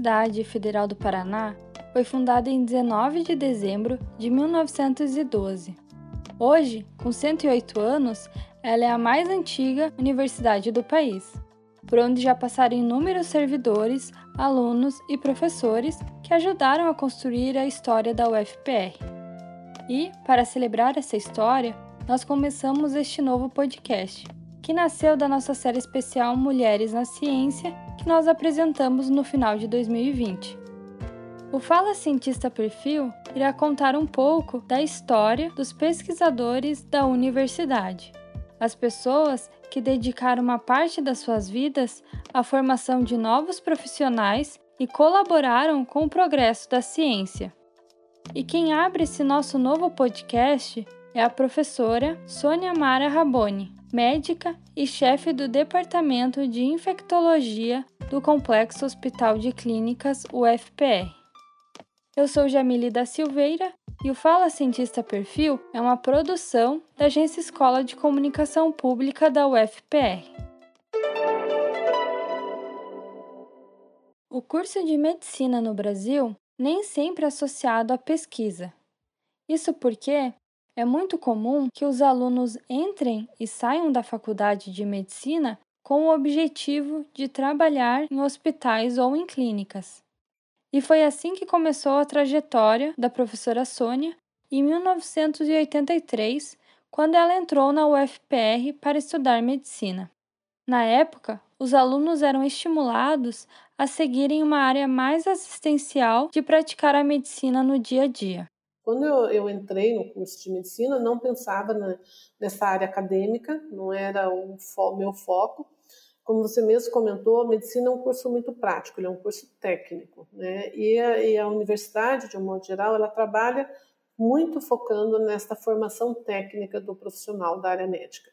Universidade Federal do Paraná foi fundada em 19 de dezembro de 1912. Hoje, com 108 anos, ela é a mais antiga universidade do país, por onde já passaram inúmeros servidores, alunos e professores que ajudaram a construir a história da UFPR. E, para celebrar essa história, nós começamos este novo podcast, que nasceu da nossa série especial Mulheres na Ciência, que nós apresentamos no final de 2020. O Fala Cientista Perfil irá contar um pouco da história dos pesquisadores da universidade, as pessoas que dedicaram uma parte das suas vidas à formação de novos profissionais e colaboraram com o progresso da ciência. E quem abre esse nosso novo podcast é a professora Sônia Mara Raboni, médica e chefe do Departamento de Infectologia do Complexo Hospital de Clínicas UFPR. Eu sou Jamile da Silveira e o Fala Cientista Perfil é uma produção da Agência Escola de Comunicação Pública da UFPR. O curso de medicina no Brasil nem sempre é associado à pesquisa. Isso porque é muito comum que os alunos entrem e saiam da faculdade de medicina com o objetivo de trabalhar em hospitais ou em clínicas. E foi assim que começou a trajetória da professora Sônia em 1983, quando ela entrou na UFPR para estudar medicina. Na época, os alunos eram estimulados a seguirem uma área mais assistencial de praticar a medicina no dia a dia. Quando eu, eu entrei no curso de medicina, não pensava na, nessa área acadêmica, não era o fo meu foco, como você mesmo comentou, a medicina é um curso muito prático, ele é um curso técnico, né? E a, e a universidade, de um modo geral, ela trabalha muito focando nesta formação técnica do profissional da área médica.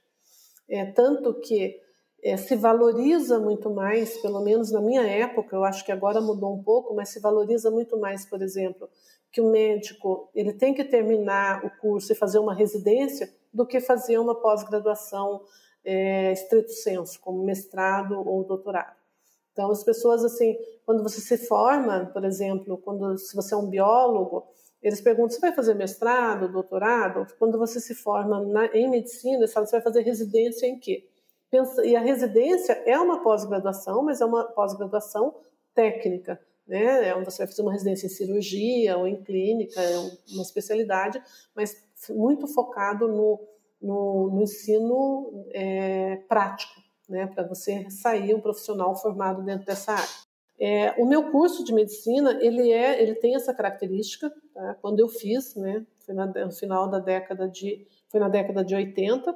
É tanto que é, se valoriza muito mais, pelo menos na minha época, eu acho que agora mudou um pouco, mas se valoriza muito mais, por exemplo, que o médico ele tem que terminar o curso e fazer uma residência do que fazer uma pós-graduação é, estrito senso, como mestrado ou doutorado. Então, as pessoas, assim, quando você se forma, por exemplo, quando se você é um biólogo, eles perguntam: você vai fazer mestrado, doutorado? Quando você se forma na, em medicina, eles falam: você vai fazer residência em quê? E a residência é uma pós-graduação, mas é uma pós-graduação técnica. Né? É você vai fazer uma residência em cirurgia ou em clínica, é uma especialidade, mas muito focado no no, no ensino é, prático, né, para você sair um profissional formado dentro dessa área. É, o meu curso de medicina ele é, ele tem essa característica. Tá? Quando eu fiz, né, foi na, no final da década de, foi na década de 80.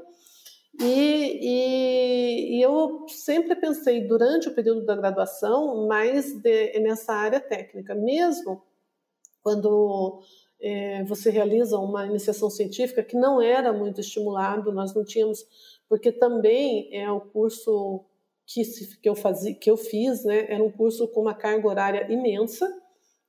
E, e, e, eu sempre pensei durante o período da graduação mais de, nessa área técnica, mesmo quando é, você realiza uma iniciação científica que não era muito estimulado, nós não tínhamos, porque também é o curso que, se, que eu fazia, que eu fiz, né, era um curso com uma carga horária imensa,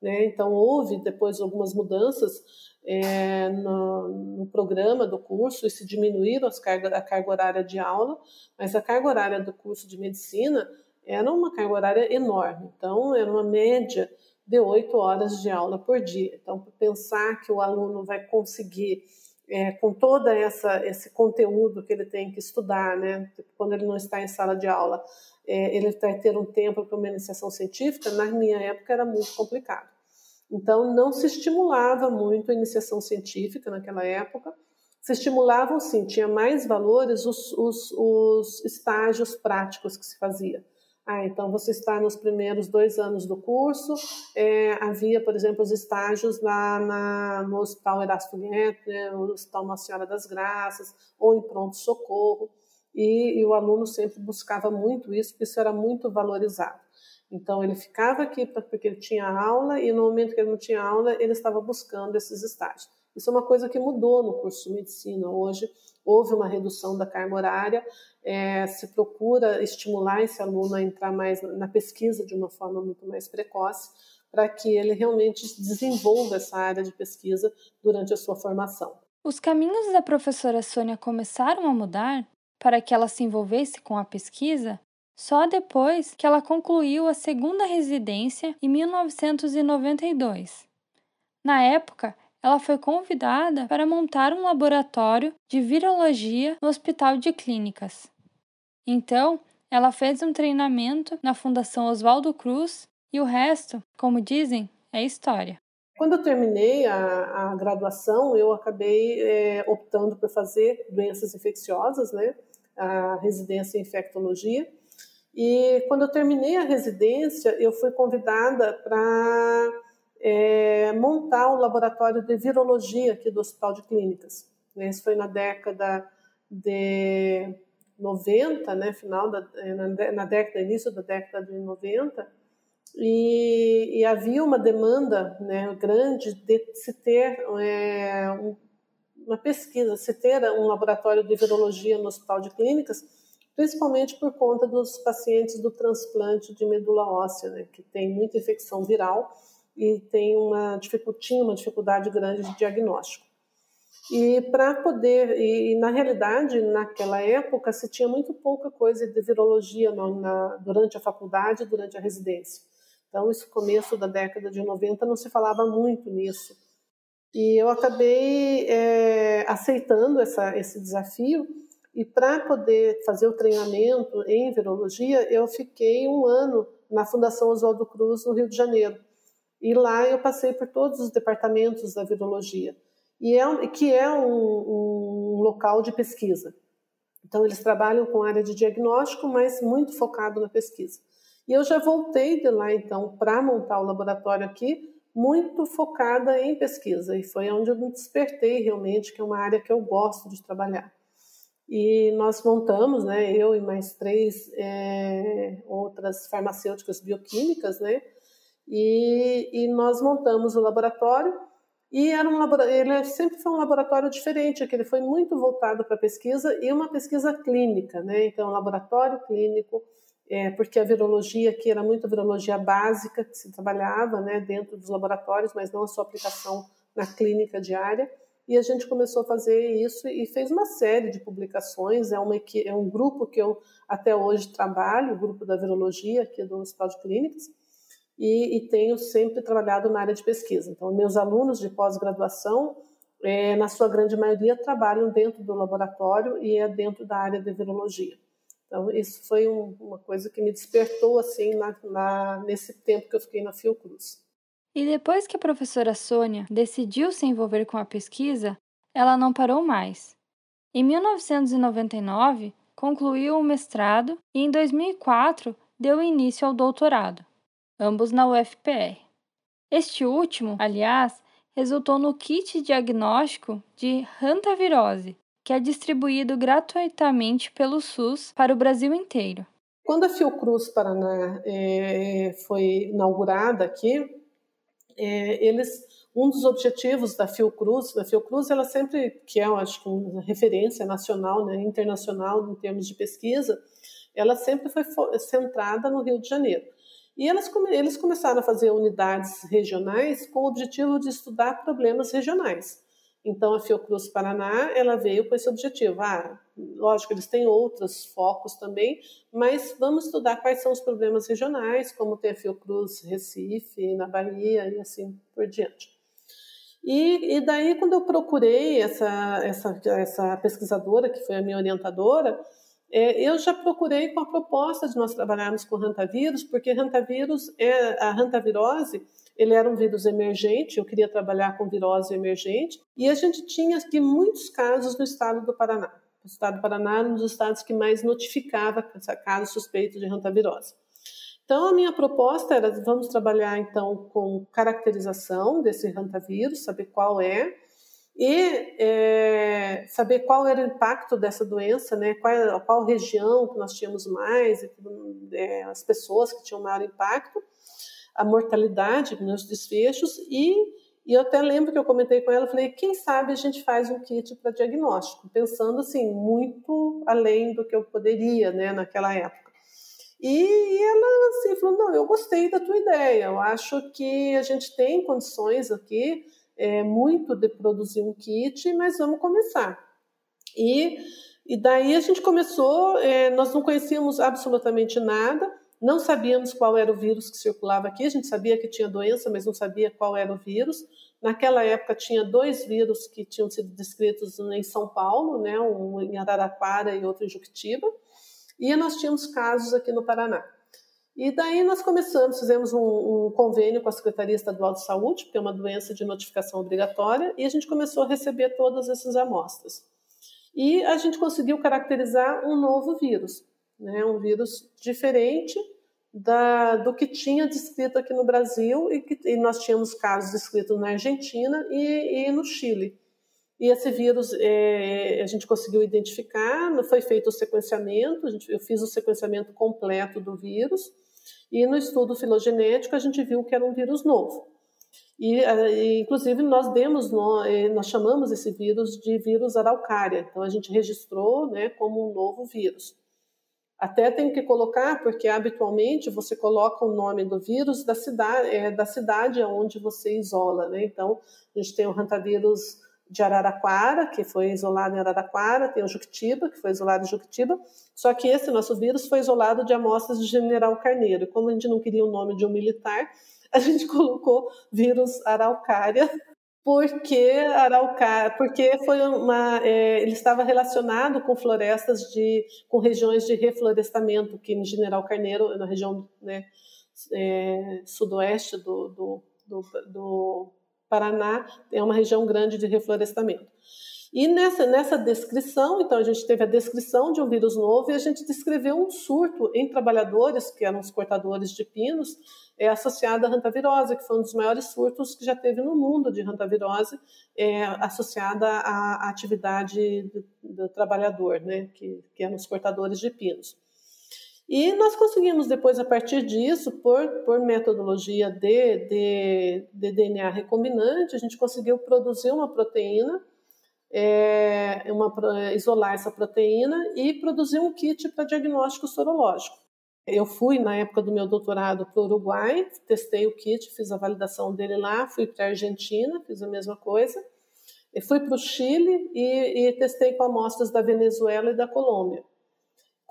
né, então houve depois algumas mudanças é, no, no, programa do curso e se diminuíram as carga, a carga horária de aula, mas a carga horária do curso de medicina era uma carga horária enorme, então era uma média de oito horas de aula por dia. Então, pensar que o aluno vai conseguir, é, com toda essa esse conteúdo que ele tem que estudar, né, quando ele não está em sala de aula, é, ele vai ter um tempo para uma iniciação científica, na minha época era muito complicado. Então, não se estimulava muito a iniciação científica naquela época. Se estimulavam, sim, tinha mais valores os, os, os estágios práticos que se fazia. Ah, então você está nos primeiros dois anos do curso. É, havia, por exemplo, os estágios lá na, no Hospital Erasto né, no Hospital Nossa Senhora das Graças, ou em pronto-socorro. E, e, o aluno sempre buscava muito isso, porque isso era muito valorizado. Então, ele ficava aqui porque ele tinha aula, e no momento que ele não tinha aula, ele estava buscando esses estágios. Isso é uma coisa que mudou no curso de medicina. Hoje, houve uma redução da carga horária, é, se procura estimular esse aluno a entrar mais na pesquisa de uma forma muito mais precoce, para que ele realmente desenvolva essa área de pesquisa durante a sua formação. Os caminhos da professora Sônia começaram a mudar para que ela se envolvesse com a pesquisa só depois que ela concluiu a segunda residência em 1992. Na época, ela foi convidada para montar um laboratório de virologia no Hospital de Clínicas. Então, ela fez um treinamento na Fundação Oswaldo Cruz e o resto, como dizem, é história. Quando eu terminei a, a graduação, eu acabei é, optando por fazer doenças infecciosas, né? A residência em infectologia. E quando eu terminei a residência, eu fui convidada para é, montar o um laboratório de virologia aqui do Hospital de Clínicas. Isso foi na década de 90, né, final da, na década, início da década de 90, e, e havia uma demanda né, grande de se ter é, um, uma pesquisa, se ter um laboratório de virologia no Hospital de Clínicas, principalmente por conta dos pacientes do transplante de medula óssea, né, que tem muita infecção viral e tem uma tinha uma dificuldade grande de diagnóstico. E para poder, e, na realidade, naquela época, se tinha muito pouca coisa de virologia na, na, durante a faculdade, durante a residência. Então, isso começo da década de 90 não se falava muito nisso. E eu acabei é, aceitando essa, esse desafio e para poder fazer o treinamento em virologia, eu fiquei um ano na Fundação Oswaldo Cruz, no Rio de Janeiro. E lá eu passei por todos os departamentos da virologia, e é, que é um, um local de pesquisa. Então, eles trabalham com área de diagnóstico, mas muito focado na pesquisa. E eu já voltei de lá, então, para montar o laboratório aqui, muito focada em pesquisa. E foi onde eu me despertei realmente, que é uma área que eu gosto de trabalhar. E nós montamos, né, eu e mais três é, outras farmacêuticas bioquímicas, né, e, e nós montamos o laboratório e era um laboratório, ele sempre foi um laboratório diferente, que ele foi muito voltado para pesquisa e uma pesquisa clínica, né? Então, laboratório clínico, é, porque a virologia aqui era muito virologia básica que se trabalhava, né, dentro dos laboratórios, mas não a sua aplicação na clínica diária. E a gente começou a fazer isso e fez uma série de publicações. É, uma, é um grupo que eu até hoje trabalho, o grupo da virologia aqui do Hospital de Clínicas e, e tenho sempre trabalhado na área de pesquisa. Então, meus alunos de pós-graduação, é, na sua grande maioria, trabalham dentro do laboratório e é dentro da área de virologia. Então, isso foi um, uma coisa que me despertou assim na, na, nesse tempo que eu fiquei na Fiocruz. E depois que a professora Sônia decidiu se envolver com a pesquisa, ela não parou mais. Em 1999, concluiu o mestrado e em 2004 deu início ao doutorado ambos na UFPR. Este último, aliás, resultou no kit diagnóstico de hantavirose, que é distribuído gratuitamente pelo SUS para o Brasil inteiro. Quando a Fiocruz Paraná é, foi inaugurada aqui, é, eles um dos objetivos da Fiocruz, da Fiocruz, ela sempre que é, acho que uma referência nacional, né, internacional em termos de pesquisa, ela sempre foi centrada no Rio de Janeiro. E elas, eles começaram a fazer unidades regionais com o objetivo de estudar problemas regionais. Então, a Fiocruz Paraná, ela veio com esse objetivo. Ah, lógico, eles têm outros focos também, mas vamos estudar quais são os problemas regionais, como tem a Fiocruz Recife, na Bahia e assim por diante. E, e daí, quando eu procurei essa, essa, essa pesquisadora, que foi a minha orientadora, eu já procurei com a proposta de nós trabalharmos com rantavírus, porque rantavírus é a rantavirose, ele era um vírus emergente, eu queria trabalhar com virose emergente, e a gente tinha aqui muitos casos no estado do Paraná. O estado do Paraná era um dos estados que mais notificava casos suspeitos de rantavirose. Então, a minha proposta era, vamos trabalhar então com caracterização desse rantavírus, saber qual é, e é, saber qual era o impacto dessa doença, né? qual, qual região que nós tínhamos mais, é, as pessoas que tinham maior impacto, a mortalidade nos desfechos e, e eu até lembro que eu comentei com ela, falei, quem sabe a gente faz um kit para diagnóstico, pensando assim, muito além do que eu poderia, né, naquela época. E ela assim falou, não, eu gostei da tua ideia, eu acho que a gente tem condições aqui é, muito de produzir um kit, mas vamos começar. E E daí a gente começou, é, nós não conhecíamos absolutamente nada, não sabíamos qual era o vírus que circulava aqui, a gente sabia que tinha doença, mas não sabia qual era o vírus. Naquela época tinha dois vírus que tinham sido descritos em São Paulo, né, um em Araraquara e outro em Juquitiba, e nós tínhamos casos aqui no Paraná. E daí nós começamos, fizemos um, um, convênio com a Secretaria Estadual de Saúde, porque é uma doença de notificação obrigatória, e a gente começou a receber todas essas amostras. E a gente conseguiu caracterizar um novo vírus, né, um vírus diferente da, do que tinha descrito aqui no Brasil, e, que, e nós tínhamos casos descritos na Argentina e, e no Chile. E esse vírus é, a gente conseguiu identificar, foi feito o sequenciamento, gente, eu fiz o sequenciamento completo do vírus, e no estudo filogenético a gente viu que era um vírus novo. E, eh, inclusive, nós demos, eh, nós chamamos esse vírus de vírus araucária. Então, a gente registrou né, como um novo vírus. Até tem que colocar, porque habitualmente você coloca o nome do vírus da cidade, é, da cidade onde você isola. Né? Então, a gente tem o rantavírus de Araraquara, que foi isolado em Araraquara, tem o Juquitiba, que foi isolado em Juquitiba, só que esse nosso vírus foi isolado de amostras de General Carneiro. E como a gente não queria o nome de um militar, a gente colocou vírus araucária, porque araucária, porque foi uma, é, ele estava relacionado com florestas de, com regiões de reflorestamento, que em General Carneiro, na região né, é, sudoeste do, do, do, do Paraná, é uma região grande de reflorestamento. E nessa, nessa descrição, então a gente teve a descrição de um vírus novo e a gente descreveu um surto em trabalhadores, que eram os cortadores de pinos, é, associado à hantavirose, que foi um dos maiores surtos que já teve no mundo de hantavirose, é, associada à, à atividade do, do, trabalhador, né, que, que eram os cortadores de pinos. E nós conseguimos depois, a partir disso, por, por metodologia de, de, de DNA recombinante, a gente conseguiu produzir uma proteína é, uma, isolar essa proteína e produzir um kit para diagnóstico sorológico. Eu fui, na época do meu doutorado, para o Uruguai, testei o kit, fiz a validação dele lá, fui para a Argentina, fiz a mesma coisa, e fui para o Chile e, e testei com amostras da Venezuela e da Colômbia,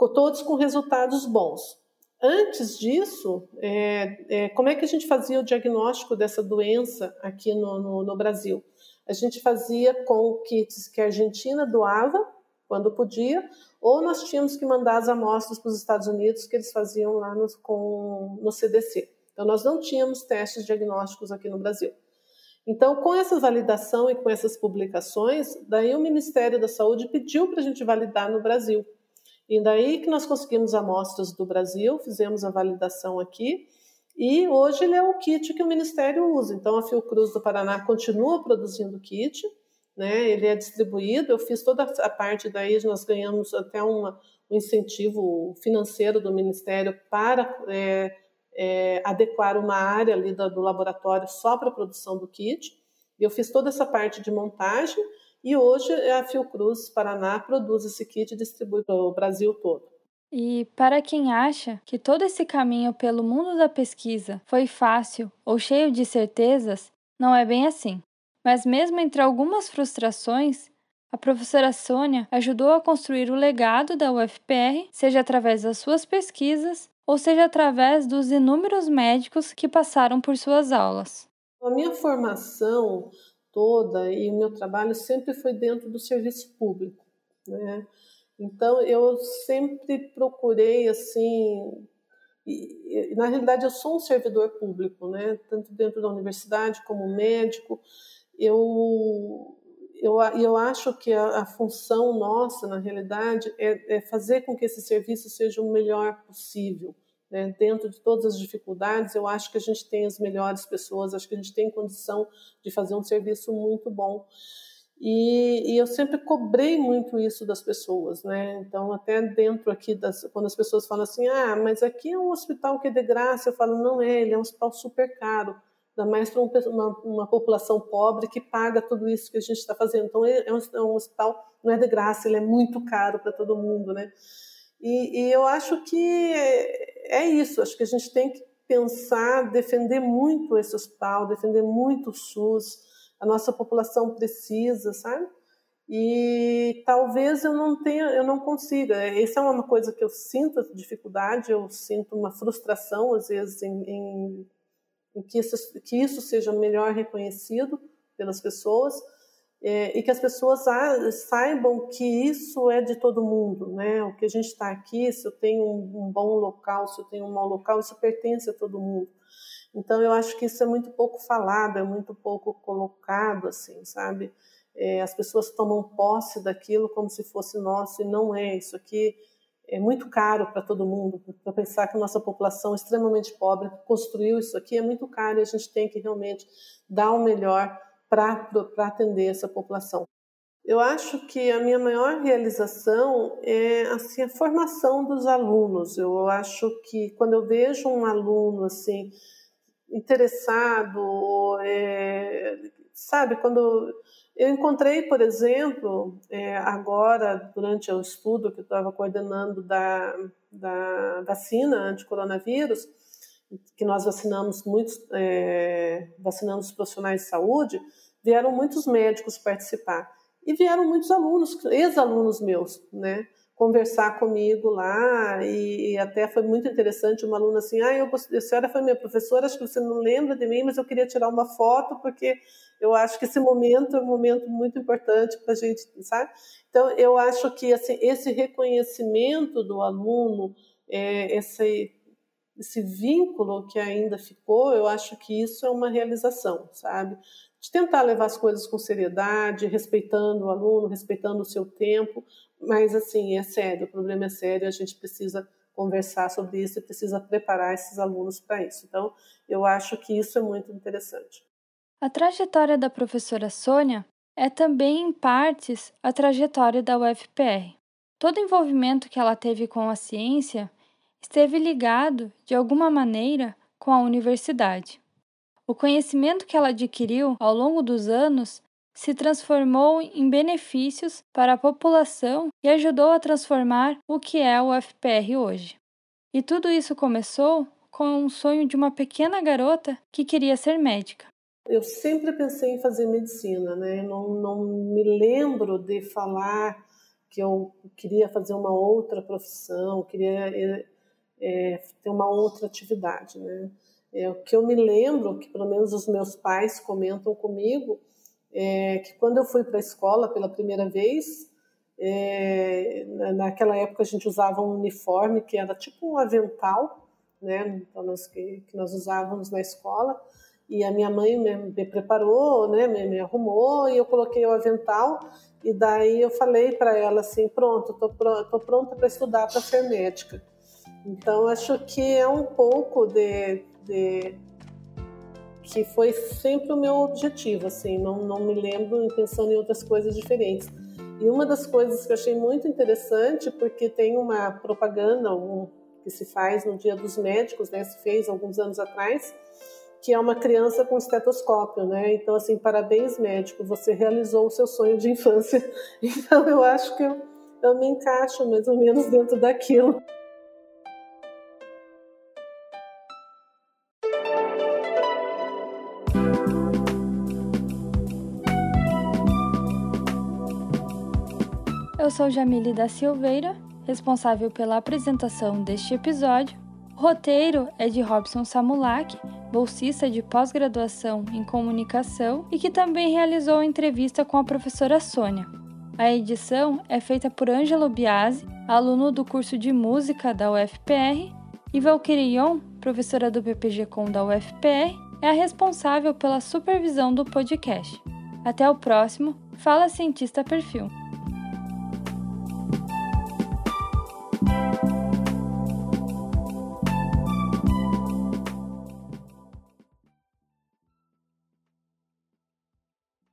todos com resultados bons. Antes disso, é, é, como é que a gente fazia o diagnóstico dessa doença aqui no, no, no Brasil? A gente fazia com kits que a Argentina doava, quando podia, ou nós tínhamos que mandar as amostras para os Estados Unidos, que eles faziam lá no, com, no CDC. Então, nós não tínhamos testes diagnósticos aqui no Brasil. Então, com essa validação e com essas publicações, daí o Ministério da Saúde pediu para a gente validar no Brasil. E daí que nós conseguimos amostras do Brasil, fizemos a validação aqui, e hoje ele é o kit que o Ministério usa. Então, a Fiocruz do Paraná continua produzindo kit, né? ele é distribuído. Eu fiz toda a parte daí, nós ganhamos até uma, um incentivo financeiro do Ministério para é, é, adequar uma área ali do, do laboratório só para a produção do kit. Eu fiz toda essa parte de montagem e hoje a Fiocruz Paraná produz esse kit e distribui para o Brasil todo. E para quem acha que todo esse caminho pelo mundo da pesquisa foi fácil ou cheio de certezas, não é bem assim. Mas, mesmo entre algumas frustrações, a professora Sônia ajudou a construir o legado da UFPR, seja através das suas pesquisas ou seja através dos inúmeros médicos que passaram por suas aulas. A minha formação toda e o meu trabalho sempre foi dentro do serviço público, né? Então eu sempre procurei assim, e, na realidade eu sou um servidor público, né? Tanto dentro da universidade como médico, eu eu, eu acho que a, a função nossa, na realidade, é, é, fazer com que esse serviço seja o melhor possível. Né? Dentro de todas as dificuldades, eu acho que a gente tem as melhores pessoas, acho que a gente tem condição de fazer um serviço muito bom. E, e, eu sempre cobrei muito isso das pessoas, né? Então, até dentro aqui, das, quando as pessoas falam assim, ah, mas aqui é um hospital que é de graça, eu falo, não é, ele é um hospital super caro, ainda mais para uma, uma, população pobre que paga tudo isso que a gente está fazendo. Então, é, é um, é um, hospital, não é de graça, ele é muito caro para todo mundo, né? E, e eu acho que é, isso, acho que a gente tem que pensar, defender muito esse hospital, defender muito o SUS, a nossa população precisa, sabe? e talvez eu não tenha, eu não consiga. Essa é uma coisa que eu sinto dificuldade, eu sinto uma frustração às vezes em, em, em que, isso, que isso seja melhor reconhecido pelas pessoas é, e que as pessoas saibam que isso é de todo mundo, né? O que a gente está aqui, se eu tenho um, bom local, se eu tenho um mau local, isso pertence a todo mundo. Então eu acho que isso é muito pouco falado, é muito pouco colocado, assim, sabe? é, as pessoas tomam posse daquilo como se fosse nosso e não é. Isso aqui é muito caro para todo mundo. Para pensar que a nossa população extremamente pobre construiu isso aqui é muito caro e a gente tem que realmente dar o melhor para atender essa população. Eu acho que a minha maior realização é assim a formação dos alunos. Eu acho que quando eu vejo um aluno assim interessado, é, sabe, quando eu encontrei, por exemplo, é, agora, durante o estudo que eu estava coordenando da, da vacina anti-coronavírus, que nós vacinamos muitos, é, vacinamos profissionais de saúde, vieram muitos médicos participar. E vieram muitos alunos, ex-alunos meus, né? conversar comigo lá e, e, até foi muito interessante uma aluna assim, ah, eu, a senhora foi minha professora, acho que você não lembra de mim, mas eu queria tirar uma foto porque eu acho que esse momento é um momento muito importante para a gente, sabe? Então eu acho que assim, esse reconhecimento do aluno, é, esse esse vínculo que ainda ficou, eu acho que isso é uma realização, sabe? De tentar levar as coisas com seriedade, respeitando o aluno, respeitando o seu tempo, mas, assim, é sério, o problema é sério, a gente precisa conversar sobre isso e precisa preparar esses alunos para isso. Então, eu acho que isso é muito interessante. A trajetória da professora Sônia é também, em partes, a trajetória da UFPR. Todo envolvimento que ela teve com a ciência esteve ligado, de alguma maneira, com a universidade. O conhecimento que ela adquiriu ao longo dos anos se transformou em benefícios para a população e ajudou a transformar o que é o FPR hoje. E tudo isso começou com um sonho de uma pequena garota que queria ser médica. Eu sempre pensei em fazer medicina, né? Não, não me lembro de falar que eu queria fazer uma outra profissão, queria é, ter uma outra atividade, né? É, o que eu me lembro, que pelo menos os meus pais comentam comigo, é, que quando eu fui para a escola pela primeira vez, é, naquela época a gente usava um uniforme que era tipo um avental, né, então nós, que, nós usávamos na escola, e a minha mãe me, me preparou, né, me, me, arrumou, e eu coloquei o avental, e daí eu falei para ela assim, pronto, tô, tô pronta para estudar para ser médica. Então acho que é um pouco de, de que foi sempre o meu objetivo, assim, não, não me lembro pensando em outras coisas diferentes. E uma das coisas que eu achei muito interessante, porque tem uma propaganda um, que se faz no Dia dos Médicos, né, se fez alguns anos atrás, que é uma criança com estetoscópio, né? Então, assim, parabéns, médico, você realizou o seu sonho de infância. Então, eu acho que eu, eu me encaixo mais ou menos dentro daquilo. Eu sou Jamile da Silveira, responsável pela apresentação deste episódio. O roteiro é de Robson Samulak, bolsista de pós-graduação em comunicação e que também realizou entrevista com a professora Sônia. A edição é feita por Ângelo Biasi, aluno do curso de música da UFPR, e Valkyrion, professora do PPG Com da UFPR, é a responsável pela supervisão do podcast. Até o próximo Fala Cientista Perfil.